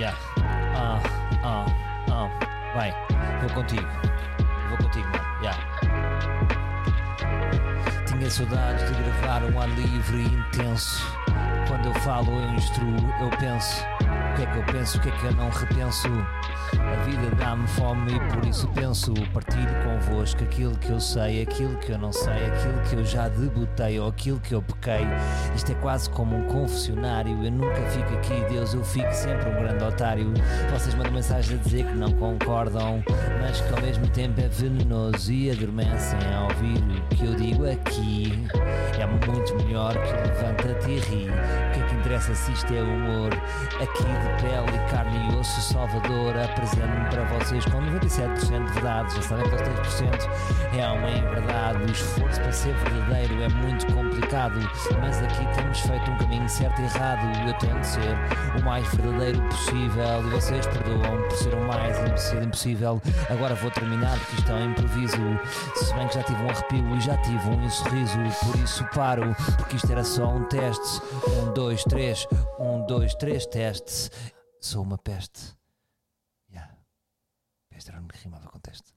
Yeah. Ah, ah, ah. Vai, vou contigo. Vou contigo, mano. Yeah. Tinha saudades de gravar um ar livre e intenso. Quando eu falo, eu instruo, eu penso. Que é que eu penso, o que é que eu não repenso? A vida dá-me fome e por isso penso. Partilho convosco aquilo que eu sei, aquilo que eu não sei, aquilo que eu já debutei ou aquilo que eu pequei. Isto é quase como um confessionário. Eu nunca fico aqui, Deus, eu fico sempre um grande otário. Vocês mandam mensagem a dizer que não concordam, mas que ao mesmo tempo é venenoso e adormecem a ouvir o que eu digo aqui. É muito melhor que levanta-te e ri. O que é que interessa se isto é humor? Aqui de pele e carne e osso, Salvador, apresento-me para vocês com 97% de verdade. Já sabem que os 3% é uma verdade. O esforço para ser verdadeiro é muito complicado, mas aqui temos feito um caminho certo e errado. Eu tento ser o mais verdadeiro possível e vocês perdoam por ser o mais impossível. Agora vou terminar porque isto é um improviso. Se bem que já tive um arrepio e já tive um sorriso, por isso paro, porque isto era só um teste. Um, dois, três, um, dois, três, teste. Sou uma peste. Yeah. Peste era o que rimava com teste.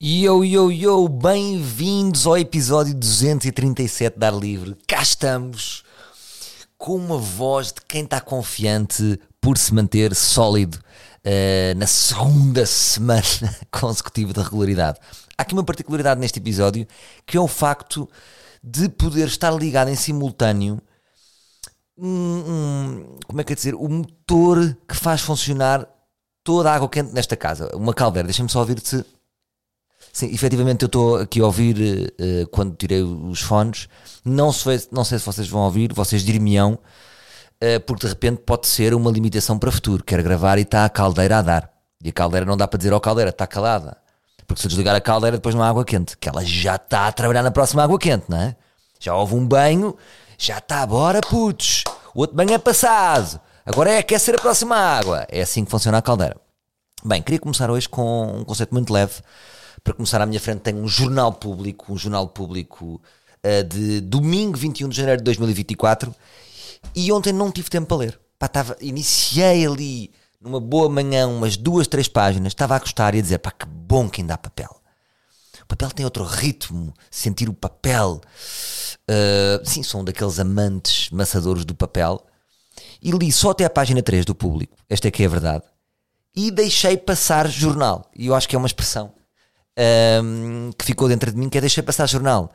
Yo, yo, yo, bem-vindos ao episódio 237 da Ar Livre. Cá estamos com uma voz de quem está confiante por se manter sólido uh, na segunda semana consecutiva da regularidade. Há aqui uma particularidade neste episódio que é o facto de poder estar ligado em simultâneo um, um, como é que é dizer, o motor que faz funcionar toda a água quente nesta casa. Uma caldeira, deixem-me só ouvir-te. Sim, efetivamente eu estou aqui a ouvir uh, quando tirei os fones. Não sei, não sei se vocês vão ouvir, vocês dir-me-ão, uh, porque de repente pode ser uma limitação para futuro. Quero gravar e está a caldeira a dar. E a caldeira não dá para dizer, ó oh, caldeira, está calada. Porque se eu desligar a caldeira depois não há água quente, que ela já está a trabalhar na próxima água quente, não é? Já houve um banho, já está, bora putos, o outro banho é passado, agora é aquecer a próxima água. É assim que funciona a caldeira. Bem, queria começar hoje com um conceito muito leve. Para começar, à minha frente tenho um jornal público, um jornal público uh, de domingo 21 de janeiro de 2024 e ontem não tive tempo para ler. Pá, tava, iniciei ali numa boa manhã, umas duas, três páginas, estava a gostar e a dizer, pá, que bom que ainda há papel. O papel tem outro ritmo, sentir o papel. Uh, sim, um daqueles amantes maçadores do papel. E li só até a página 3 do público, esta é que é a verdade. E deixei passar jornal. E eu acho que é uma expressão um, que ficou dentro de mim, que é deixei passar jornal.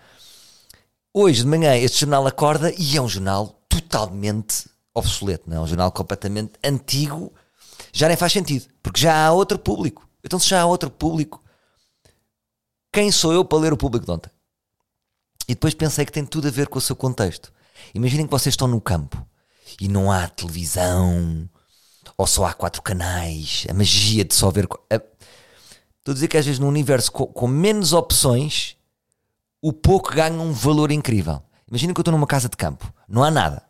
Hoje de manhã este jornal acorda e é um jornal totalmente obsoleto, não é? Um jornal completamente antigo, já nem faz sentido, porque já há outro público. Então, se já há outro público, quem sou eu para ler o público de ontem? E depois pensei que tem tudo a ver com o seu contexto. Imaginem que vocês estão no campo e não há televisão, ou só há quatro canais, a magia de só ver. Estou a dizer que às vezes num universo com, com menos opções, o pouco ganha um valor incrível. Imaginem que eu estou numa casa de campo, não há nada.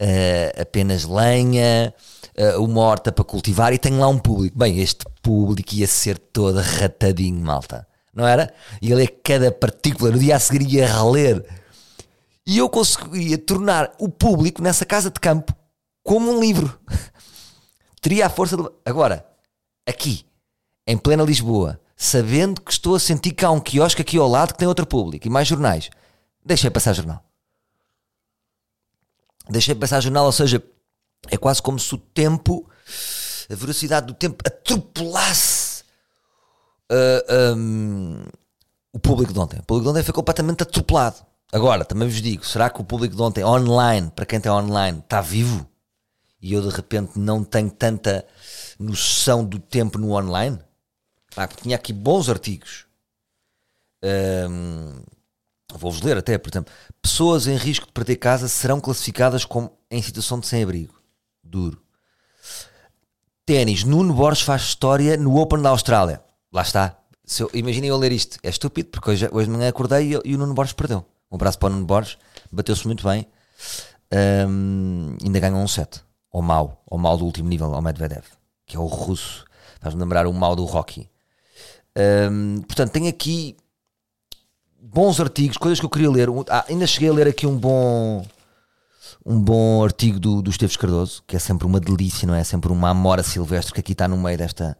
Uh, apenas lenha, uh, uma horta para cultivar e tenho lá um público. Bem, este público ia ser todo ratadinho, malta não era? E ele é cada partícula, no dia a seguir ia reler. E eu conseguia tornar o público nessa casa de campo como um livro. Teria a força de. Agora, aqui, em plena Lisboa, sabendo que estou a sentir que há um quiosque aqui ao lado que tem outro público e mais jornais, deixei passar jornal. Deixei passar jornal, ou seja, é quase como se o tempo, a velocidade do tempo atropelasse uh, ah, um, o público de ontem. O público de ontem foi completamente atropelado. Agora, também vos digo, será que o público de ontem, online, para quem tem online, está vivo? E eu de repente não tenho tanta noção do tempo no online? Ah, tinha aqui bons artigos. Um, Vou-vos ler até, por exemplo. Pessoas em risco de perder casa serão classificadas como em situação de sem-abrigo. Duro. Ténis. Nuno Borges faz história no Open da Austrália lá está. Eu, imaginem eu ler isto. É estúpido, porque hoje, hoje de manhã acordei e, e, o Nuno Borges perdeu. Um abraço para o Nuno Borges, bateu-se muito bem. Um, ainda ganhou um set. Ao mal, ao mal do último nível, ao Medvedev, que é o russo. Faz-me lembrar o mal do Rocky. Um, portanto, tenho aqui bons artigos, coisas que eu queria ler. Ah, ainda cheguei a ler aqui um bom um bom artigo do, do Esteves Cardoso, que é sempre uma delícia, não é? Sempre uma amora silvestre que aqui está no meio desta,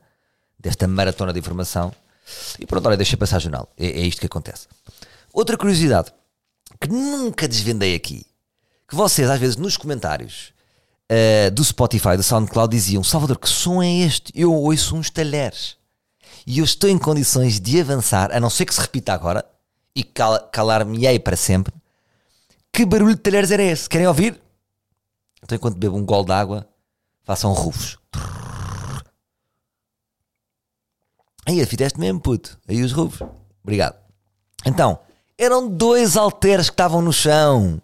desta maratona de informação. E pronto, olha, deixa passar jornal. É, é isto que acontece. Outra curiosidade que nunca desvendei aqui, que vocês às vezes nos comentários uh, do Spotify, do SoundCloud diziam Salvador, que som é este? Eu ouço uns talheres. E eu estou em condições de avançar, a não ser que se repita agora, e cal calar-me-ei para sempre. Que barulho de talheres era esse? Querem ouvir? Então enquanto bebo um gol de água, façam rufos. Aí, fizeste mesmo, puto. Aí os rufos. Obrigado. Então, eram dois halteres que estavam no chão.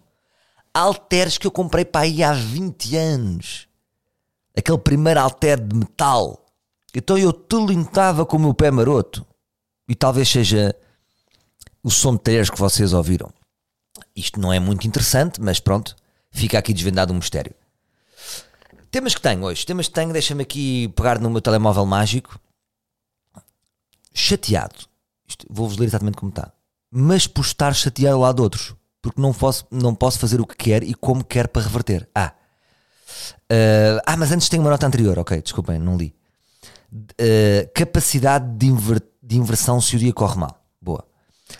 Halteres que eu comprei para aí há 20 anos. Aquele primeiro halter de metal. Então eu tilintava com o meu pé maroto. E talvez seja o som de talheres que vocês ouviram. Isto não é muito interessante, mas pronto, fica aqui desvendado um mistério. Temas que tenho hoje, temas que tenho, deixa-me aqui pegar no meu telemóvel mágico. Chateado. Vou-vos ler exatamente como está. Mas por estar chateado ao lado de outros. Porque não posso, não posso fazer o que quer e como quer para reverter. Ah. Uh, ah, mas antes tenho uma nota anterior. Ok, desculpem, não li. Uh, capacidade de, inver, de inversão se o dia corre mal. Boa.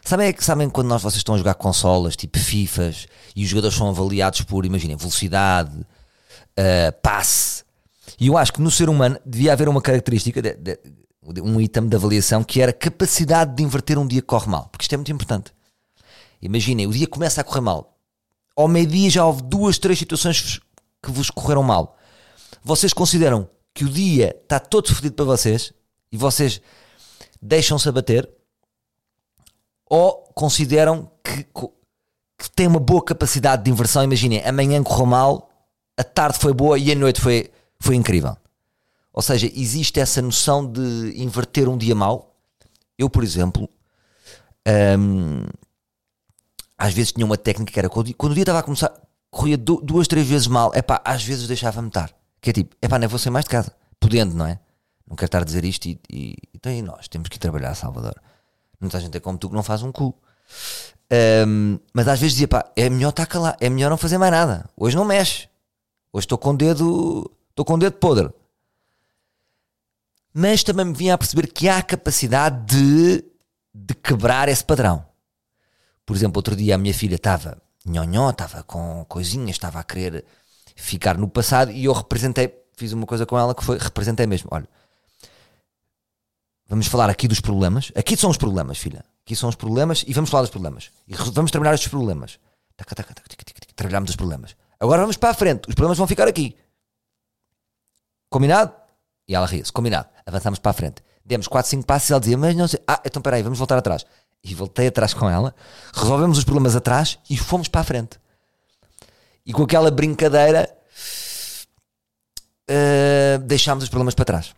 Sabem, sabem quando nós vocês estão a jogar consolas, tipo FIFAs, e os jogadores são avaliados por, imaginem, velocidade, uh, passe. E eu acho que no ser humano devia haver uma característica, de, de, um item de avaliação, que era capacidade de inverter um dia que corre mal. Porque isto é muito importante. Imaginem, o dia começa a correr mal. Ao meio-dia já houve duas, três situações que vos correram mal. Vocês consideram que o dia está todo fodido para vocês e vocês deixam-se abater ou consideram que, que têm uma boa capacidade de inversão. Imaginem, amanhã correu mal, a tarde foi boa e a noite foi, foi incrível. Ou seja, existe essa noção de inverter um dia mau. Eu, por exemplo, hum, às vezes tinha uma técnica que era quando, quando o dia estava a começar, corria duas, três vezes mal, é pá, às vezes deixava-me estar. Que é tipo, é pá, nem vou sair mais de casa, podendo, não é? Não quero estar a dizer isto e, e, então, e nós temos que ir trabalhar a Salvador. Muita gente é como tu que não faz um cu. Um, mas às vezes dizia, pá, é melhor estar calado, é melhor não fazer mais nada. Hoje não mexe. Hoje estou com o dedo, estou com o dedo podre. Mas também me vinha a perceber que há a capacidade de, de quebrar esse padrão. Por exemplo, outro dia a minha filha estava nhonhó, estava com coisinhas, estava a querer ficar no passado e eu representei, fiz uma coisa com ela que foi, representei mesmo. Olha, Vamos falar aqui dos problemas. Aqui são os problemas, filha. Aqui são os problemas e vamos falar dos problemas. E vamos trabalhar estes problemas. Trabalhamos os problemas. Agora vamos para a frente. Os problemas vão ficar aqui. Combinado? E ela ria-se. Combinado. Avançamos para a frente. Demos 4, 5 passos e ela dizia, mas não sei. Ah, então peraí, vamos voltar atrás. E voltei atrás com ela. Resolvemos os problemas atrás e fomos para a frente. E com aquela brincadeira uh, deixámos os problemas para trás.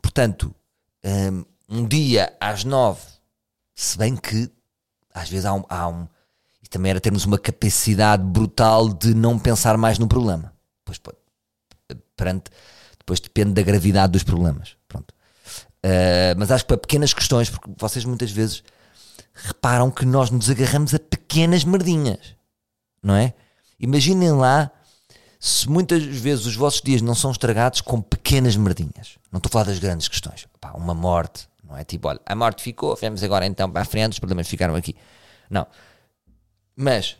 Portanto, um, um dia às nove, se bem que às vezes há um, há um. E também era termos uma capacidade brutal de não pensar mais no problema. Pois, perante, depois depende da gravidade dos problemas. Pronto. Uh, mas acho que para pequenas questões, porque vocês muitas vezes reparam que nós nos agarramos a pequenas merdinhas, não é? Imaginem lá se muitas vezes os vossos dias não são estragados com pequenas merdinhas. Não estou a falar das grandes questões. Pá, uma morte, não é tipo, olha, a morte ficou, vamos agora então para a frente, os problemas ficaram aqui. Não. Mas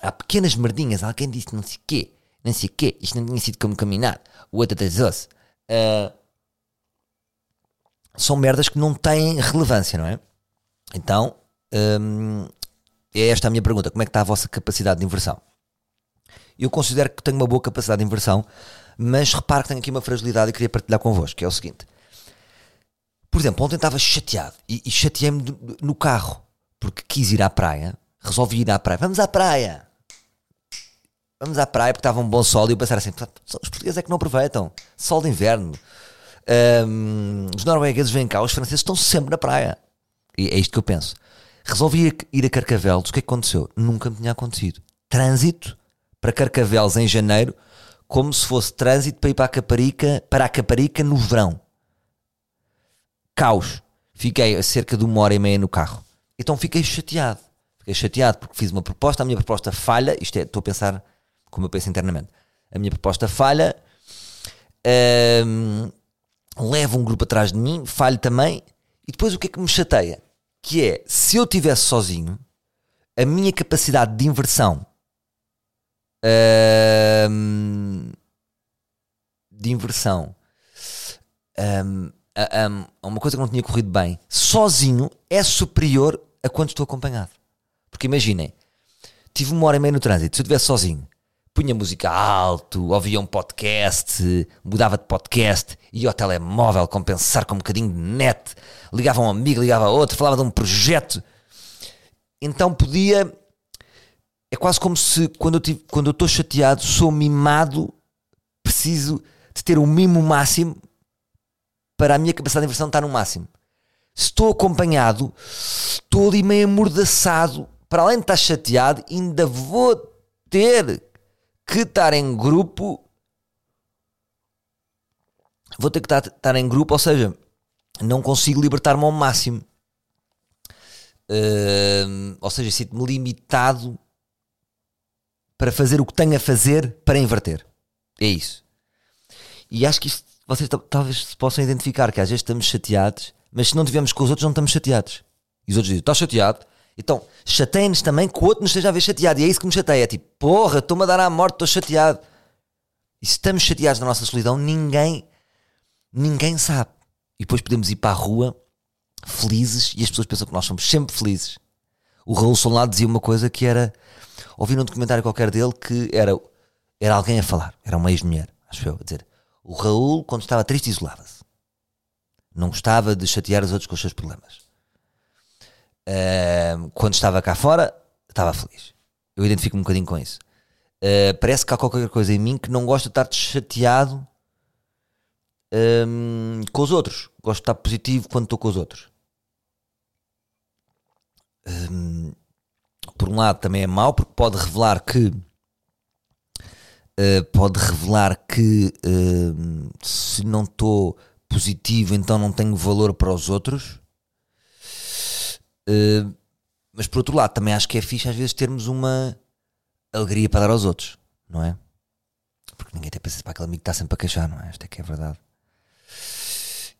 há pequenas merdinhas, alguém disse não sei o quê, não sei o quê, isto não tinha sido como caminhar, o outro atrasou-se. Uh, são merdas que não têm relevância, não é? Então, um, é esta a minha pergunta: como é que está a vossa capacidade de inversão? Eu considero que tenho uma boa capacidade de inversão, mas reparo que tenho aqui uma fragilidade e queria partilhar convosco, que é o seguinte. Por exemplo, ontem estava chateado e, e chateei-me no carro, porque quis ir à praia, resolvi ir à praia. Vamos à praia! Vamos à praia porque estava um bom sol e eu pensar assim, os portugueses é que não aproveitam. Sol de inverno. Um, os noruegueses vêm cá, os franceses estão sempre na praia. E é isto que eu penso. Resolvi ir a Carcavelos. O que é que aconteceu? Nunca me tinha acontecido. Trânsito para Carcavelos em janeiro, como se fosse trânsito para ir para a Caparica, para a Caparica no verão. Caos. Fiquei cerca de uma hora e meia no carro. Então fiquei chateado. Fiquei chateado porque fiz uma proposta, a minha proposta falha. Isto é, estou a pensar como eu penso internamente. A minha proposta falha, hum, levo um grupo atrás de mim, falho também, e depois o que é que me chateia? Que é, se eu estivesse sozinho, a minha capacidade de inversão hum, de inversão a, a uma coisa que não tinha corrido bem sozinho é superior a quando estou acompanhado. Porque imaginem, tive uma hora e meia no trânsito, se eu estivesse sozinho, punha música alto, ouvia um podcast, mudava de podcast, ia ao telemóvel compensar com um bocadinho de net, ligava a um amigo, ligava a outro, falava de um projeto. Então podia. É quase como se quando eu, tive, quando eu estou chateado, sou mimado, preciso de ter o mimo máximo para a minha capacidade de inversão estar no máximo. Se estou acompanhado, estou ali meio amordaçado, para além de estar chateado, ainda vou ter que estar em grupo. Vou ter que estar, em grupo, ou seja, não consigo libertar-me ao máximo. Uh, ou seja, sinto-me limitado para fazer o que tenho a fazer para inverter. É isso. E acho que vocês talvez se possam identificar que às vezes estamos chateados, mas se não estivermos com os outros, não estamos chateados. E os outros dizem: Estás chateado? Então, chateiem-nos também que o outro nos esteja a ver chateado. E é isso que me chateia. É tipo, porra, estou-me a dar à morte, estou chateado. E se estamos chateados na nossa solidão, ninguém, ninguém sabe. E depois podemos ir para a rua felizes e as pessoas pensam que nós somos sempre felizes. O Raul Solado dizia uma coisa que era. Ouvi num documentário qualquer dele que era, era alguém a falar, era uma ex-mulher, acho eu, a dizer. O Raul, quando estava triste, isolava-se. Não gostava de chatear os outros com os seus problemas. Uh, quando estava cá fora, estava feliz. Eu identifico-me um bocadinho com isso. Uh, parece que há qualquer coisa em mim que não gosta de estar chateado um, com os outros. Gosto de estar positivo quando estou com os outros. Um, por um lado também é mau porque pode revelar que uh, pode revelar que uh, se não estou positivo então não tenho valor para os outros uh, mas por outro lado também acho que é fixe às vezes termos uma alegria para dar aos outros não é? porque ninguém tem paciência para aquele amigo que está sempre a queixar não é? esta é que é a verdade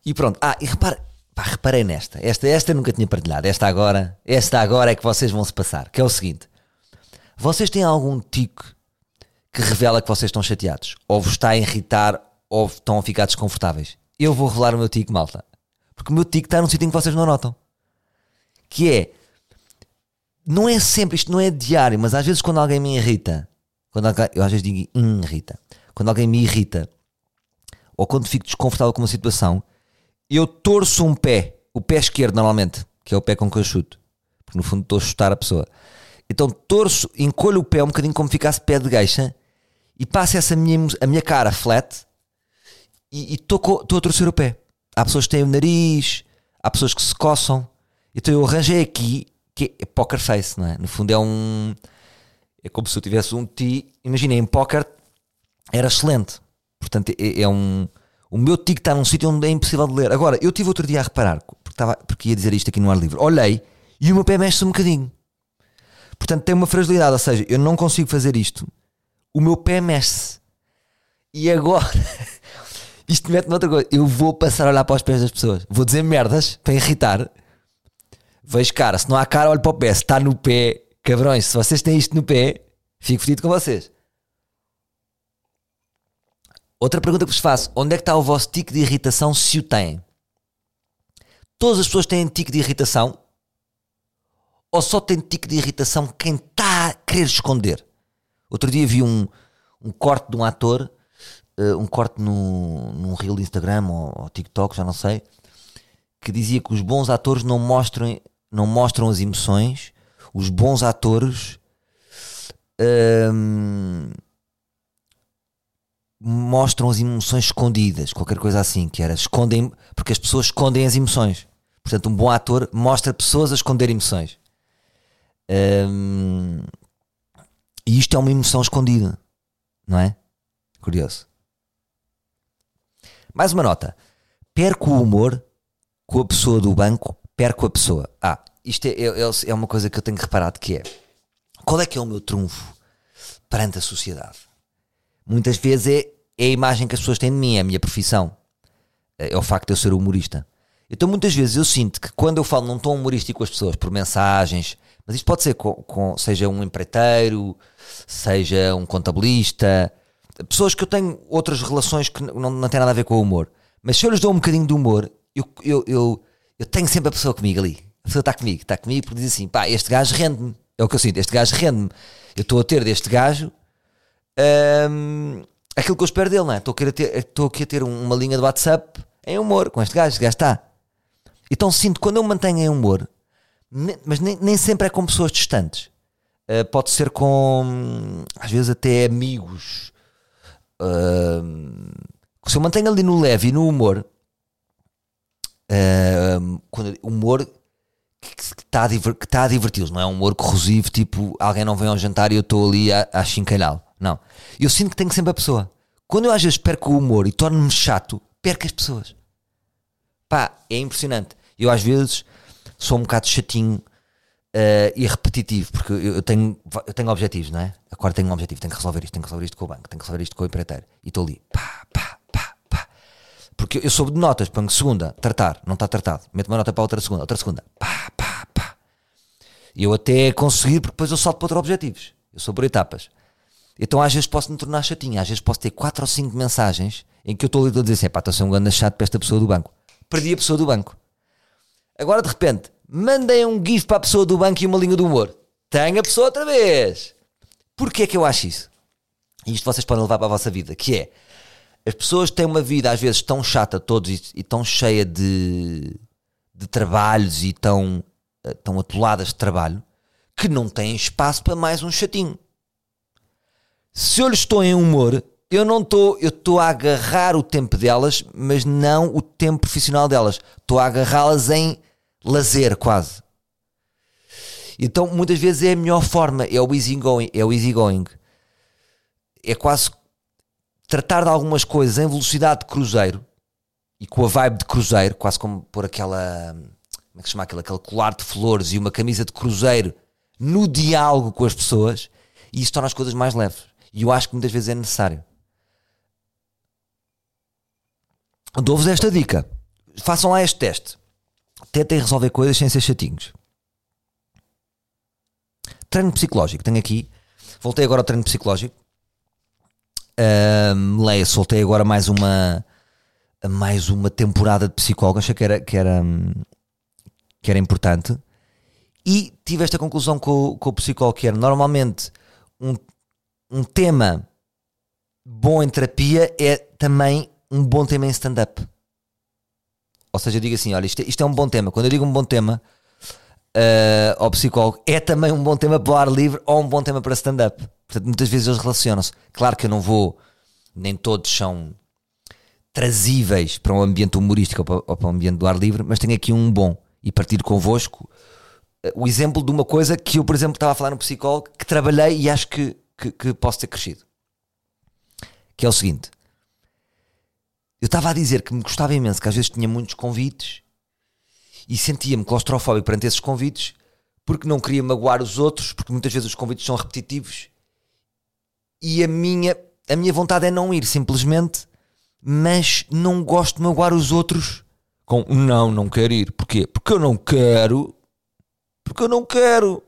e pronto. Ah, e repare, pá, reparei nesta. Esta, esta nunca tinha partilhado. Esta agora, esta agora é que vocês vão se passar. Que é o seguinte: vocês têm algum tico que revela que vocês estão chateados? Ou vos está a irritar ou estão a ficar desconfortáveis? Eu vou revelar o meu tico, malta. Porque o meu tico está num sítio em que vocês não notam. Que é. Não é sempre, isto não é diário, mas às vezes quando alguém me irrita, quando alguém, eu às vezes digo irrita, quando alguém me irrita, ou quando fico desconfortável com uma situação, eu torço um pé, o pé esquerdo normalmente, que é o pé com que eu chuto, porque no fundo estou a chutar a pessoa. Então torço, encolho o pé um bocadinho como ficasse pé de gueixa e passo essa minha, a minha cara flat e estou a torcer o pé. Há pessoas que têm o nariz, há pessoas que se coçam. Então eu arranjei aqui, que é poker face, não é? No fundo é um. É como se eu tivesse um T. Imaginem, em poker era excelente. Portanto, é, é um o meu tic está num sítio onde é impossível de ler. Agora, eu tive outro dia a reparar, porque, estava, porque ia dizer isto aqui no ar livre. Olhei e o meu pé mexe-se um bocadinho. Portanto, tem uma fragilidade, ou seja, eu não consigo fazer isto. O meu pé mexe-se. E agora, isto mete-me outra coisa. Eu vou passar a olhar para os pés das pessoas. Vou dizer merdas para irritar. Vejo cara, se não há cara, olho para o pé. Se está no pé, cabrões, se vocês têm isto no pé, fico fedido com vocês. Outra pergunta que vos faço: onde é que está o vosso tique de irritação se o têm? Todas as pessoas têm tique de irritação? Ou só tem tique de irritação quem está a querer esconder? Outro dia vi um, um corte de um ator, uh, um corte no, num reel de Instagram ou, ou, TikTok, já não sei, que dizia que os bons atores não mostram, não mostram as emoções, os bons atores. Ehm, mostram as emoções escondidas, qualquer coisa assim, que era escondem, porque as pessoas escondem as emoções. Portanto, um bom ator mostra pessoas a esconder emoções. Hum, e isto é uma emoção escondida, não é? Curioso. Mais uma nota. Perco o humor com a pessoa do banco, perco a pessoa. Ah, isto é, é, é uma coisa que eu tenho reparado que é qual é que é o meu trunfo perante a sociedade. Muitas vezes é, é a imagem que as pessoas têm de mim, é a minha profissão. É, é o facto de eu ser humorista. Então muitas vezes eu sinto que quando eu falo num tom humorístico com as pessoas, por mensagens, mas isto pode ser com, com seja um empreiteiro, seja um contabilista, pessoas que eu tenho outras relações que não, não têm nada a ver com o humor. Mas se eu lhes dou um bocadinho de humor, eu, eu, eu, eu tenho sempre a pessoa comigo ali. A pessoa está comigo, está comigo porque diz assim: pá, este gajo rende-me. É o que eu sinto, este gajo rende-me. Eu estou a ter deste gajo hum, aquilo que eu espero dele, não é? Estou ter, estou aqui a ter uma linha de WhatsApp em humor com este gajo, este gajo está. Então sinto quando eu mantenho em humor, mas nem, nem sempre é com pessoas distantes. Uh, pode ser com, às vezes, até amigos. Uh, se eu mantenho ali no leve e no humor, quando, humor que está a, tá a diverti-los, não é um humor corrosivo, tipo alguém não vem ao jantar e eu estou ali a, a chincalhá-lo. Não. Eu sinto que tenho sempre a pessoa. Quando eu às vezes perco o humor e torno-me chato, perco as pessoas. Pá, é impressionante. Eu às vezes sou um bocado chatinho uh, e repetitivo, porque eu, tenho, eu tenho objetivos, não é? Agora tenho um objetivo, tenho que resolver isto, tenho que resolver isto com o banco, tenho que resolver isto com o empreiteiro. E estou ali, pá. Porque eu sou de notas, ponho segunda, tratar, não está tratado. Meto uma nota para outra segunda, outra segunda, pá, pá, pá. E eu até conseguir, porque depois eu salto para outros objetivos. Eu sou por etapas. Então às vezes posso me tornar chatinho, às vezes posso ter 4 ou 5 mensagens em que eu estou ali a dizer assim, pá, estou a ser um grande chato para esta pessoa do banco. Perdi a pessoa do banco. Agora de repente, mandem um GIF para a pessoa do banco e uma linha do humor. Tenho a pessoa outra vez. Porquê é que eu acho isso? E isto vocês podem levar para a vossa vida, que é as pessoas têm uma vida às vezes tão chata todos e, e tão cheia de, de trabalhos e tão, eh, tão atoladas de trabalho que não têm espaço para mais um chatinho. Se eu lhes estou em humor, eu não estou, eu estou a agarrar o tempo delas, mas não o tempo profissional delas. Estou a agarrá-las em lazer, quase. Então, muitas vezes é a melhor forma, é o easy going, é o easy going. É quase tratar de algumas coisas em velocidade de cruzeiro e com a vibe de cruzeiro, quase como pôr aquela, como é que se chama aquilo, aquele colar de flores e uma camisa de cruzeiro no diálogo com as pessoas, e isso torna as coisas mais leves. E eu acho que muitas vezes é necessário. Dou-vos esta dica. Façam lá este teste. Tentem resolver coisas sem ser chatinhos. Treino psicológico. Tenho aqui. Voltei agora ao treino psicológico. Um, leia, soltei agora mais uma mais uma temporada de psicólogo. Achei que era, que era, que era importante. E tive esta conclusão com, com o psicólogo que era normalmente um, um tema bom em terapia é também um bom tema em stand-up. Ou seja, eu digo assim: olha, isto é, isto é um bom tema. Quando eu digo um bom tema uh, ao psicólogo, é também um bom tema para o ar livre ou um bom tema para stand-up. Portanto, muitas vezes eles relacionam-se. Claro que eu não vou, nem todos são trazíveis para um ambiente humorístico ou para, ou para um ambiente do ar livre, mas tenho aqui um bom e partir convosco uh, o exemplo de uma coisa que eu, por exemplo, estava a falar no psicólogo que trabalhei e acho que, que, que posso ter crescido. Que é o seguinte: eu estava a dizer que me gostava imenso, que às vezes tinha muitos convites e sentia-me claustrofóbico perante esses convites porque não queria magoar os outros, porque muitas vezes os convites são repetitivos e a minha, a minha vontade é não ir simplesmente, mas não gosto de magoar os outros com não, não quero ir. Porquê? Porque eu não quero. Porque eu não quero.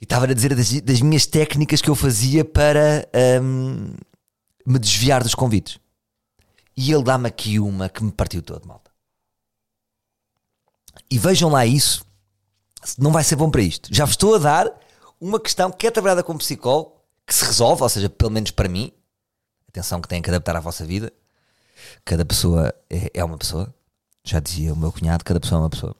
E estava a dizer das, das minhas técnicas que eu fazia para um, me desviar dos convites. E ele dá-me aqui uma que me partiu todo, malta. E vejam lá isso. Não vai ser bom para isto. Já vos estou a dar uma questão que é trabalhada com psicólogo, que se resolve, ou seja, pelo menos para mim. Atenção que têm que adaptar à vossa vida. Cada pessoa é, é uma pessoa. Já dizia o meu cunhado, cada pessoa é uma pessoa.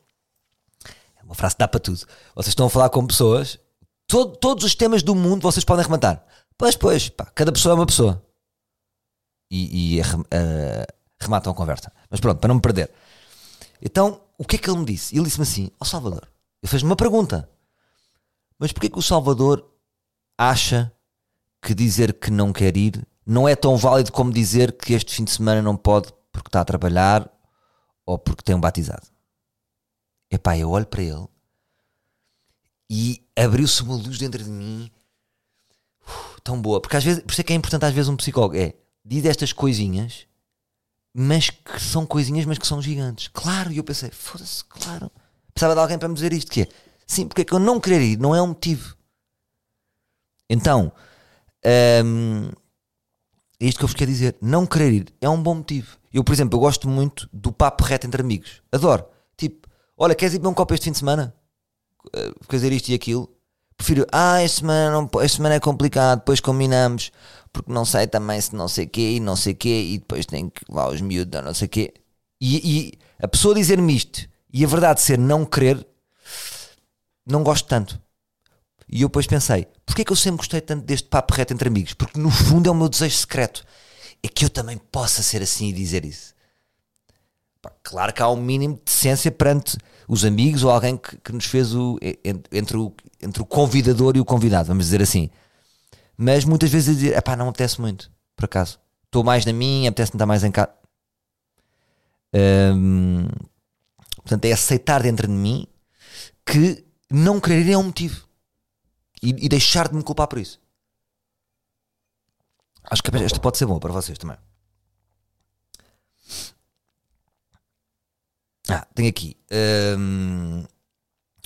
É uma frase que dá para tudo. Vocês estão a falar com pessoas, todo, todos os temas do mundo vocês podem rematar. Pois, pois, pá, cada pessoa é uma pessoa e, e uh, rematam a conversa. Mas pronto, para não me perder. Então, o que é que ele me disse? Ele disse-me assim: Ó oh Salvador, ele fez-me uma pergunta. Mas porquê que o Salvador acha que dizer que não quer ir não é tão válido como dizer que este fim de semana não pode porque está a trabalhar ou porque tem um batizado? Epá, eu olho para ele e abriu-se uma luz dentro de mim Uf, tão boa. Porque às vezes, por isso é que é importante às vezes um psicólogo. É, diz estas coisinhas, mas que são coisinhas, mas que são gigantes. Claro, e eu pensei, foda-se, claro. Precisava de alguém para me dizer isto, que é, sim, porque é que eu não querer ir não é um motivo. Então, hum, é isto que eu vos quero dizer. Não querer ir é um bom motivo. Eu, por exemplo, eu gosto muito do papo reto entre amigos. Adoro. Tipo, olha, queres ir beber um copo este fim de semana? Fazer isto e aquilo. Prefiro, ah, esta semana, esta semana é complicado, depois combinamos, porque não sei também se não sei quê e não sei quê, e depois tem que lá os miúdos, não sei quê. E, e a pessoa dizer-me isto e a verdade ser não querer, não gosto tanto. E eu depois pensei, porquê é que eu sempre gostei tanto deste papo reto entre amigos? Porque no fundo é o meu desejo secreto. É que eu também possa ser assim e dizer isso. Claro que há um mínimo de decência perante os amigos ou alguém que, que nos fez o entre, o entre o convidador e o convidado, vamos dizer assim. Mas muitas vezes eu dizer, pá, não apetece muito, por acaso. Estou mais na minha, apetece-me estar mais em casa. Portanto, é aceitar dentro de mim que não querer é um motivo e, e deixar de me culpar por isso. Acho que esta pode ser boa para vocês também. Ah, tenho aqui um,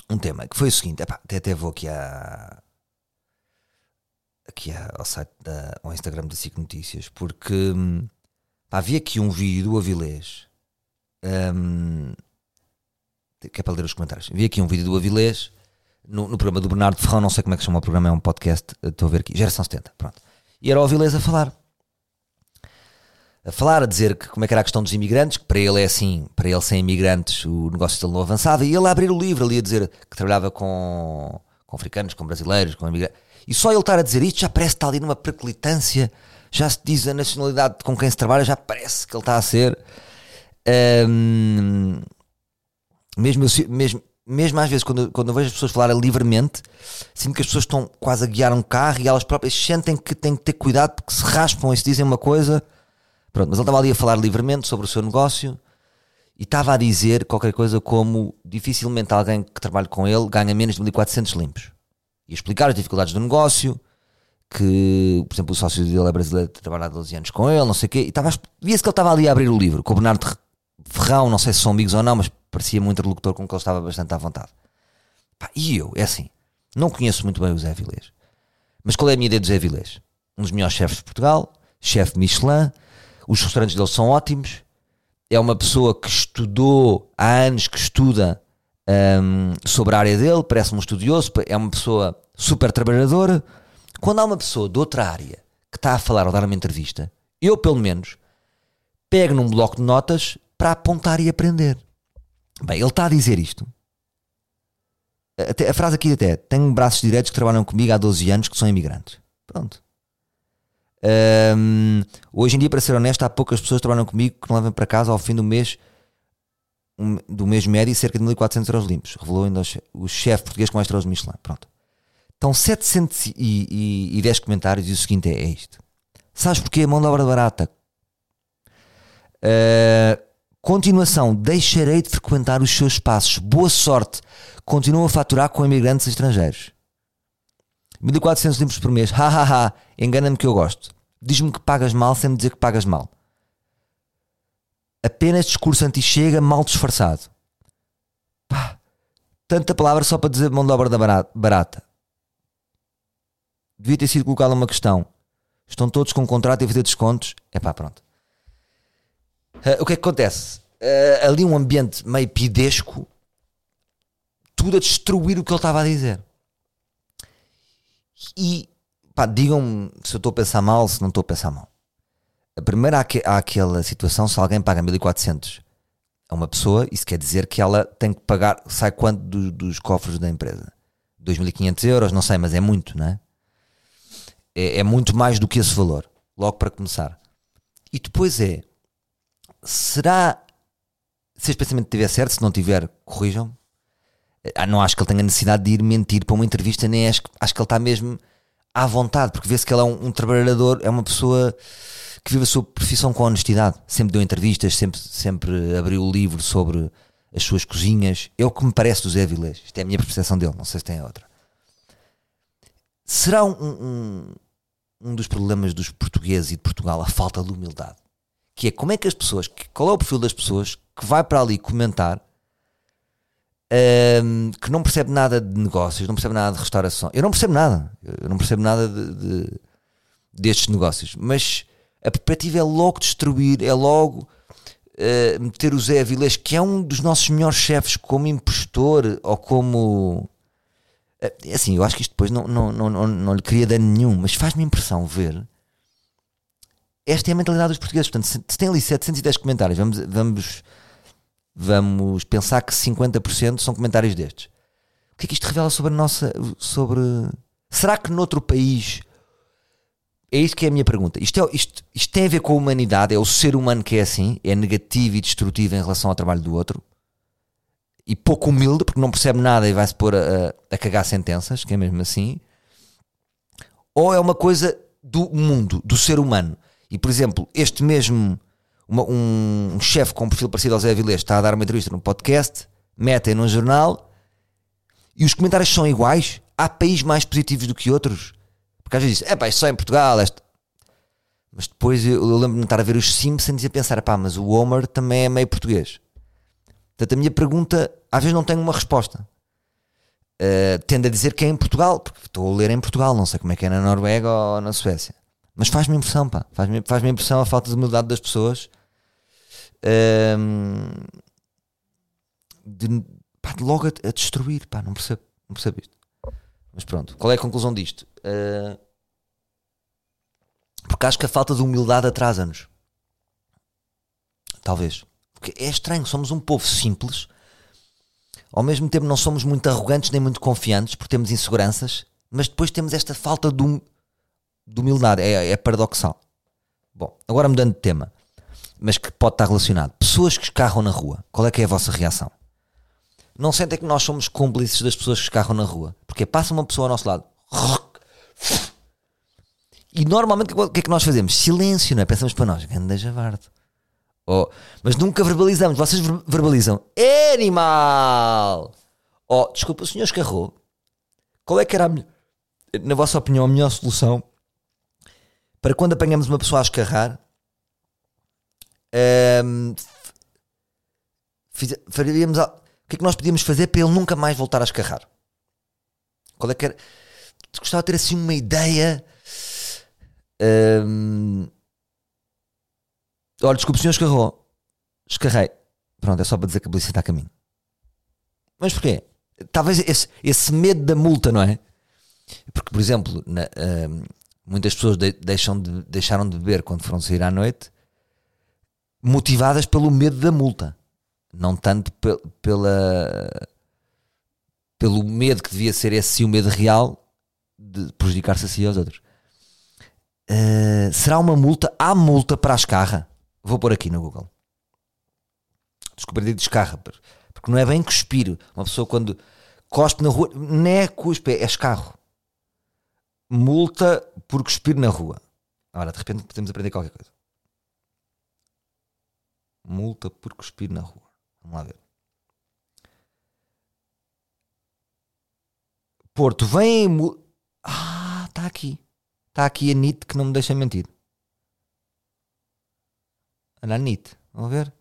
um tema que foi o seguinte: epá, até, até vou aqui, à, aqui ao site da, ao Instagram da SIC Notícias, porque hum, havia aqui um vídeo do Avilés. Um, que é para ler os comentários. Vi aqui um vídeo do Avilés no, no, programa do Bernardo Ferrão, não sei como é que chama o programa, é um podcast, estou a ver aqui, Geração 70, pronto. E era o Avilés a falar. A falar, a dizer que como é que era a questão dos imigrantes, que para ele é assim, para ele sem imigrantes o negócio dele não avançava, e ele a abrir o livro ali a dizer que trabalhava com, com africanos, com brasileiros, com imigrantes. E só ele estar a dizer isto já parece estar ali numa perclitância, já se diz a nacionalidade com quem se trabalha, já parece que ele está a ser. Um, mesmo, mesmo, mesmo às vezes, quando, quando eu vejo as pessoas falarem livremente, sinto que as pessoas estão quase a guiar um carro e elas próprias sentem que têm que ter cuidado porque se raspam e se dizem uma coisa. Pronto, mas ele estava ali a falar livremente sobre o seu negócio e estava a dizer qualquer coisa como dificilmente alguém que trabalha com ele ganha menos de 1400 limpos. E explicar as dificuldades do negócio, que, por exemplo, o sócio dele é brasileiro, trabalha há 12 anos com ele, não sei o quê. E estava, via-se que ele estava ali a abrir o livro com o Bernardo Ferrão, não sei se são amigos ou não, mas parecia um interlocutor com que ele estava bastante à vontade. Pá, e eu, é assim, não conheço muito bem o Zé Vilés. Mas qual é a minha ideia do Zé Vilés? Um dos melhores chefes de Portugal, chefe Michelin, os restaurantes dele são ótimos, é uma pessoa que estudou há anos, que estuda um, sobre a área dele, parece um estudioso, é uma pessoa super trabalhadora. Quando há uma pessoa de outra área que está a falar ou dar uma entrevista, eu pelo menos pego num bloco de notas para apontar e aprender. Bem, ele está a dizer isto. Até, a frase aqui até: tenho braços direitos que trabalham comigo há 12 anos que são imigrantes. Pronto. Um, hoje em dia, para ser honesto, há poucas pessoas que trabalham comigo que não levam para casa ao fim do mês um, do mês médio cerca de 1400 euros limpos. Revelou ainda o chefe português com mais estrelas Michelin. Pronto. Então, 710 comentários e o seguinte é, é isto. Sabes porquê? Mão de obra barata. Uh, Continuação, deixarei de frequentar os seus espaços. Boa sorte. Continuo a faturar com imigrantes estrangeiros. 1400 limpos por mês. Ha ha ha. Engana-me que eu gosto. Diz-me que pagas mal sem me dizer que pagas mal. Apenas discurso anti-chega, mal disfarçado. Pá, tanta palavra só para dizer mão de obra barata. Devia ter sido colocada uma questão. Estão todos com contrato e a fazer descontos? É pá, pronto. Uh, o que é que acontece? Uh, ali um ambiente meio pidesco, tudo a destruir o que ele estava a dizer. E pá, digam-me se eu estou a pensar mal, se não estou a pensar mal. A primeira há, aquela situação, se alguém paga 1400 a uma pessoa, isso quer dizer que ela tem que pagar, sai quanto do, dos cofres da empresa? 2.500 euros, não sei, mas é muito, não é? é? É muito mais do que esse valor, logo para começar. E depois é, será. Se este pensamento estiver certo, se não tiver, corrijam. Ah, não acho que ele tenha necessidade de ir mentir para uma entrevista, nem acho, acho que ele está mesmo à vontade, porque vê-se que ele é um, um, trabalhador, é uma pessoa que vive a sua profissão com honestidade. Sempre deu entrevistas, sempre, sempre abriu o livro sobre as suas cozinhas. É o que me parece do Zé Vilés. Isto é a minha percepção dele, não sei se tem outra. Será um, um, um dos problemas dos portugueses e de Portugal, a falta de humildade. Que é como é que as pessoas, qual é o perfil das pessoas que vai para ali comentar ahm, que não percebe nada de negócios, não percebe nada de restauração. Eu não percebo nada, eu não percebo nada de, de- destes negócios, mas a perspectiva é logo destruir, é logo eh, meter o Zé Avilés, que é um dos nossos melhores chefes, como impostor ou como. É assim, eu acho que isto depois não, não, não, não, não lhe queria dano nenhum, mas faz-me impressão ver. Esta é a mentalidade dos portugueses. Portanto, se, se tem ali 710 comentários, vamos, vamos, vamos pensar que 50% são comentários destes. O que é que isto revela sobre a nossa. Sobre. Será que noutro país. É isto que é a minha pergunta. Isto, é, isto, isto tem a ver com a humanidade, é o ser humano que é assim, é negativo e destrutivo em relação ao trabalho do outro e pouco humilde porque não percebe nada e vai-se pôr a, a, cagar sentenças, que é mesmo assim, ou é uma coisa do mundo, do ser humano. E por exemplo, este mesmo uma- um, um chefe com um perfil parecido ao Zé Avilés está a dar uma entrevista num podcast, metem num jornal e os comentários são iguais. Há países mais positivos do que outros. Porque às vezes dizem, é pá, isto só em Portugal. Este... Mas depois eu, eu lembro-me de estar a ver os Simpsons e a pensar, pá, mas o Homer também é meio português. Portanto, a minha pergunta, às vezes não tenho uma resposta. Uh, tendo a dizer que é em Portugal, porque estou a ler em Portugal, não sei como é que é na Noruega ou na Suécia. Mas faz-me impressão, pá. Faz-me faz impressão a falta de humildade das pessoas. Ahm, de, pá, de logo a, a destruir, pá, não percebo, não percebo isto. Mas pronto, qual é a conclusão disto? Uh, porque acho que a falta de humildade atrasa-nos. Talvez. Porque é estranho, somos um povo simples, ao mesmo tempo não somos muito arrogantes nem muito confiantes, porque temos inseguranças, mas depois temos esta falta de, hum- de humildade. É, é paradoxal. Bom, agora mudando de tema, mas que pode estar relacionado. Pessoas que escarram na rua, qual é que é a vossa reação? Não sentem que nós somos cúmplices das pessoas que escarram na rua? Porque passa uma pessoa ao nosso lado. E normalmente o que é que nós fazemos? Silêncio, não é? Pensamos para nós, ganda javarde. Oh, mas nunca verbalizamos. Vocês ver- verbalizam. É animal! Oh, desculpa, o senhor escarrou. Qual é que era, a, na vossa opinião, a melhor solução para quando apanhamos uma pessoa a escarrar? F- fize- faríamos que é que nós podíamos fazer para ele nunca mais voltar a escarrar? Qual é que era? Gostava de ter assim uma ideia. Ahm, Olha, desculpe, o senhor escarrou. Escarrei. Pronto, é só para dizer que a polícia está a caminho. Mas porquê? Talvez esse, esse medo da multa, não é? Porque, por exemplo, na, ahm, muitas pessoas de- deixam de, deixaram de beber quando foram sair à noite motivadas pelo medo da multa. Não tanto pe- pela, pelo medo que devia ser esse sim o medo real de prejudicar-se a si e aos outros. Uh, será uma multa? Há multa para a escarra? Vou pôr aqui no Google. Desculpa, dizer descarra, por- porque não é bem cuspir. Uma pessoa quando cospe na rua, não é cuspe, é escarro. Multa por cuspir na rua. Ora, de repente podemos aprender qualquer coisa. Multa por cuspir na rua. Vamos lá ver. Porto, vem. Ah, está aqui. Está aqui a NIT que não me deixa mentir. A NIT. Vamos ver.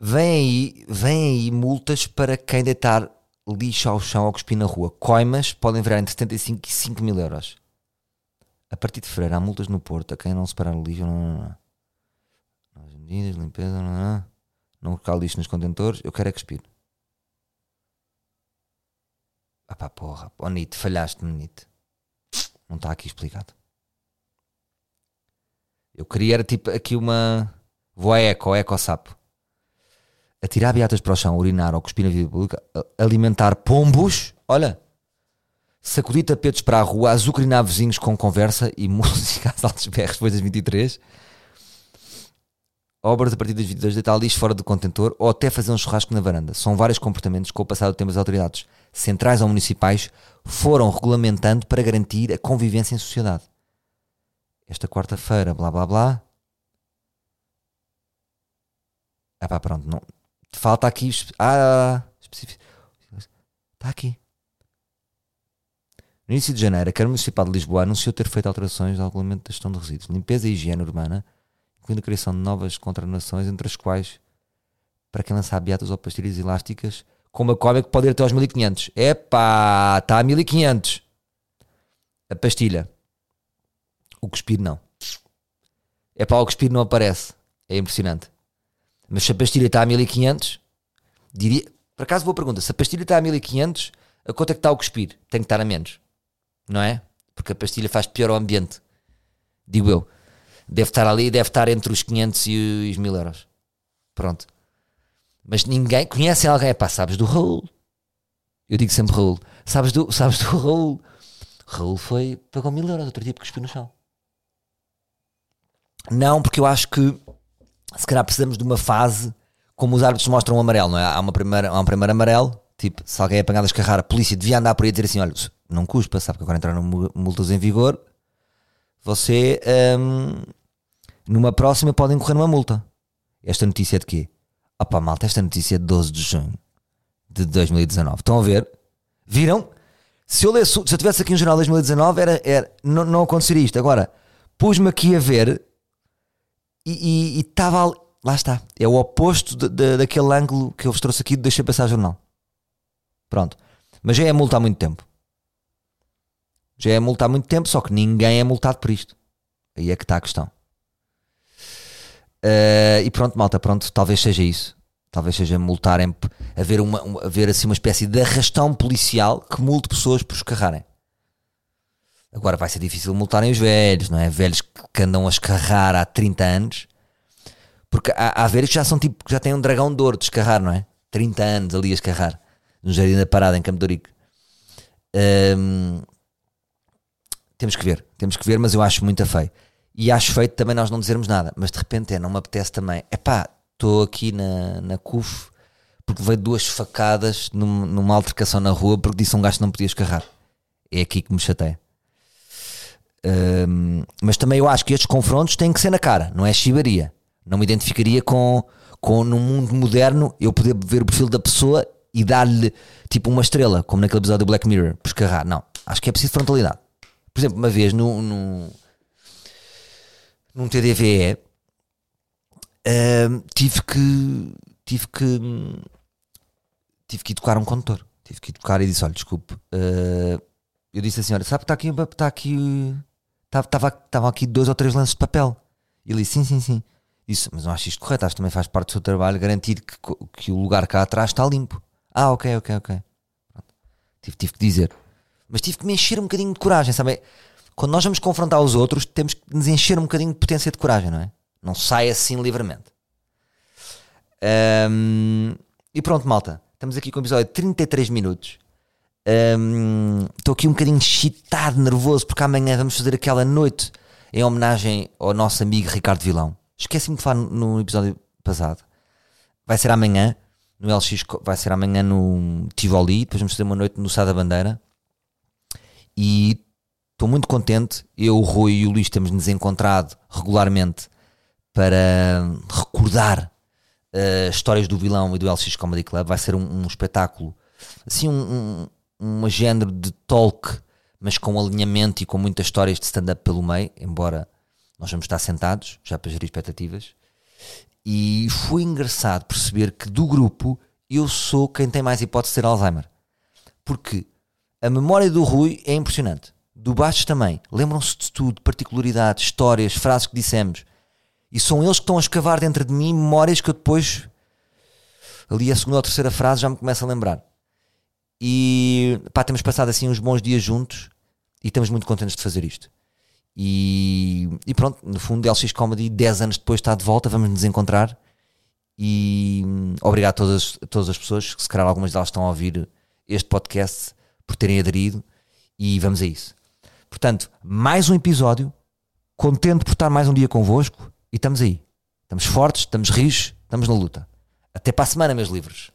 Vem aí, vem aí multas para quem deitar lixo ao chão ou cuspir na rua. Coimas podem virar entre 75 e 5 mil euros. A partir de fevereiro há multas no Porto a quem não separar o lixo. Não, não, não. Novas medidas, limpeza, não, não. Não colocar lixo nos contentores. Eu quero é cuspir. Ah pá, porra. Oh, NIT, falhaste-me, NIT. Não está aqui explicado. Eu queria era tipo aqui uma. Vou a eco, eco sapo. Atirar beatas para o chão, urinar ou cuspir na vida pública, alimentar pombos, olha, sacudir tapetes para a rua, azucrinar vizinhos com conversa e música às altos berros depois das 23, obras a partir das 22, deitar lixo fora do contentor ou até fazer um churrasco na varanda. São vários comportamentos que, com o passar do tempo, as autoridades centrais ou municipais foram regulamentando para garantir a convivência em sociedade. Esta quarta-feira, blá blá blá. Ah pá, pronto, não. Falta aqui. Ah, específico. Está aqui. No início de janeiro, a Câmara Municipal de Lisboa anunciou ter feito alterações ao regulamento da gestão de resíduos, limpeza e higiene urbana, incluindo a criação de novas contranações, entre as quais, para quem lançar beatas ou pastilhas elásticas, com uma cómica que pode ir até aos 1500. Epá, está a 1500. A pastilha. O cuspir não. É para o cuspir não aparece. É impressionante. Mas se a pastilha está a 1500, diria. Por acaso boa pergunta. Se a pastilha está a 1500, a quanto é que está o cuspir? Tem que estar a menos. Não é? Porque a pastilha faz pior ao ambiente. Digo eu. Deve estar ali, deve estar entre os 500 e os 1000 euros. Pronto. Mas ninguém conhece alguém. Pá, sabes do Raul? Eu digo sempre Raul. Sabes do, sabes do Raul? Raul foi, pagou mil euros outro dia porque cuspiu no chão. Não, porque eu acho que se calhar precisamos de uma fase como os árbitros mostram o amarelo, não é? Há, uma primeira, há um primeiro amarelo, tipo, se alguém é apanhado a escarrar, a polícia devia andar por aí e dizer assim: olha, não cuspa, sabe que agora entraram multas em vigor, você hum, numa próxima pode incorrer numa multa. Esta notícia é de quê? Opa, malta, esta notícia é de 12 de junho de 2019. Estão a ver? Viram? Se eu, lesse, se eu tivesse aqui um jornal de 2019, era, era, não, não aconteceria isto. Agora, pus-me aqui a ver e estava. Lá está. É o oposto de, de, daquele ângulo que eu vos trouxe aqui de deixar passar jornal. Pronto. Mas já é multa há muito tempo. Já é multa há muito tempo, só que ninguém é multado por isto. Aí é que está a questão. Uh, e pronto, malta, pronto, talvez seja isso. Talvez seja multarem, haver, uma, uma, haver assim uma espécie de arrastão policial que multe pessoas por escarrarem. Agora vai ser difícil multarem os velhos, não é? Velhos que andam a escarrar há 30 anos. Porque há, há velhos que já são tipo, já têm um dragão de ouro de escarrar, não é? 30 anos ali a escarrar. No Jardim da Parada, em Campo de Ourique. Um, temos que ver, temos que ver, mas eu acho muito feio. E acho feito também nós não dizermos nada, mas de repente é, não me apetece também. É pá, estou aqui na, na CUF porque veio duas facadas numa, numa altercação na rua porque disse um gajo que não podia escarrar. É aqui que me chateia. Um, mas também eu acho que estes confrontos têm que ser na cara, não é chibaria. Não me identificaria com, com num mundo moderno eu poder ver o perfil da pessoa e dar-lhe tipo uma estrela, como naquele episódio do Black Mirror, por escarrar. Não, acho que é preciso frontalidade. Por exemplo, uma vez no, no, num TDVE uh, tive que tive que tive que educar um condutor. Tive que educar e disse: Olha, desculpe. Uh, eu disse assim: Olha, sabe está aqui, está aqui Estavam aqui dois ou três lances de papel. Ele disse: Sim, sim, sim. Disse: Mas não acho isto correto. Acho que também faz parte do seu trabalho garantir que, que o lugar cá atrás está limpo. Ah, ok, ok, ok. Tive, tive que dizer. Mas tive que me encher um bocadinho de coragem, sabe? Quando nós vamos confrontar os outros, temos que nos encher um bocadinho de potência de coragem, não é? Não sai assim livremente. Um, e pronto, malta. Estamos aqui com o episódio de 33 minutos. Estou um, aqui um bocadinho excitado, nervoso, porque amanhã vamos fazer aquela noite em homenagem ao nosso amigo Ricardo Vilão. Esqueci-me de falar no episódio passado. Vai ser amanhã no LX, vai ser amanhã no Tivoli, depois vamos fazer uma noite no Sá da Bandeira. E estou muito contente. Eu, o Rui e o Luís temos nos encontrado regularmente para recordar uh, histórias do vilão e do LX Comedy Club. Vai ser um, um espetáculo, assim, um, um género de talk, mas com alinhamento e com muitas histórias de stand-up pelo meio, embora nós vamos estar sentados, já para gerir expectativas. E foi engraçado perceber que do grupo eu sou quem tem mais hipótese de ter Alzheimer. Porque a memória do Rui é impressionante. Do Bastos também. Lembram-se de tudo, particularidades, histórias, frases que dissemos. E são eles que estão a escavar dentro de mim memórias que eu depois, ali a segunda ou terceira frase, já me começo a lembrar. E pá, temos passado assim uns bons dias juntos e estamos muito contentes de fazer isto. E, e pronto, no fundo, LX Comedy, 10 anos depois, está de volta. Vamos nos encontrar. E obrigado a todas, a todas as pessoas, que se calhar algumas delas estão a ouvir este podcast, por terem aderido. E vamos a isso. Portanto, mais um episódio. Contente por estar mais um dia convosco. E estamos aí. Estamos fortes, estamos rijos, estamos na luta. Até para a semana, meus livros.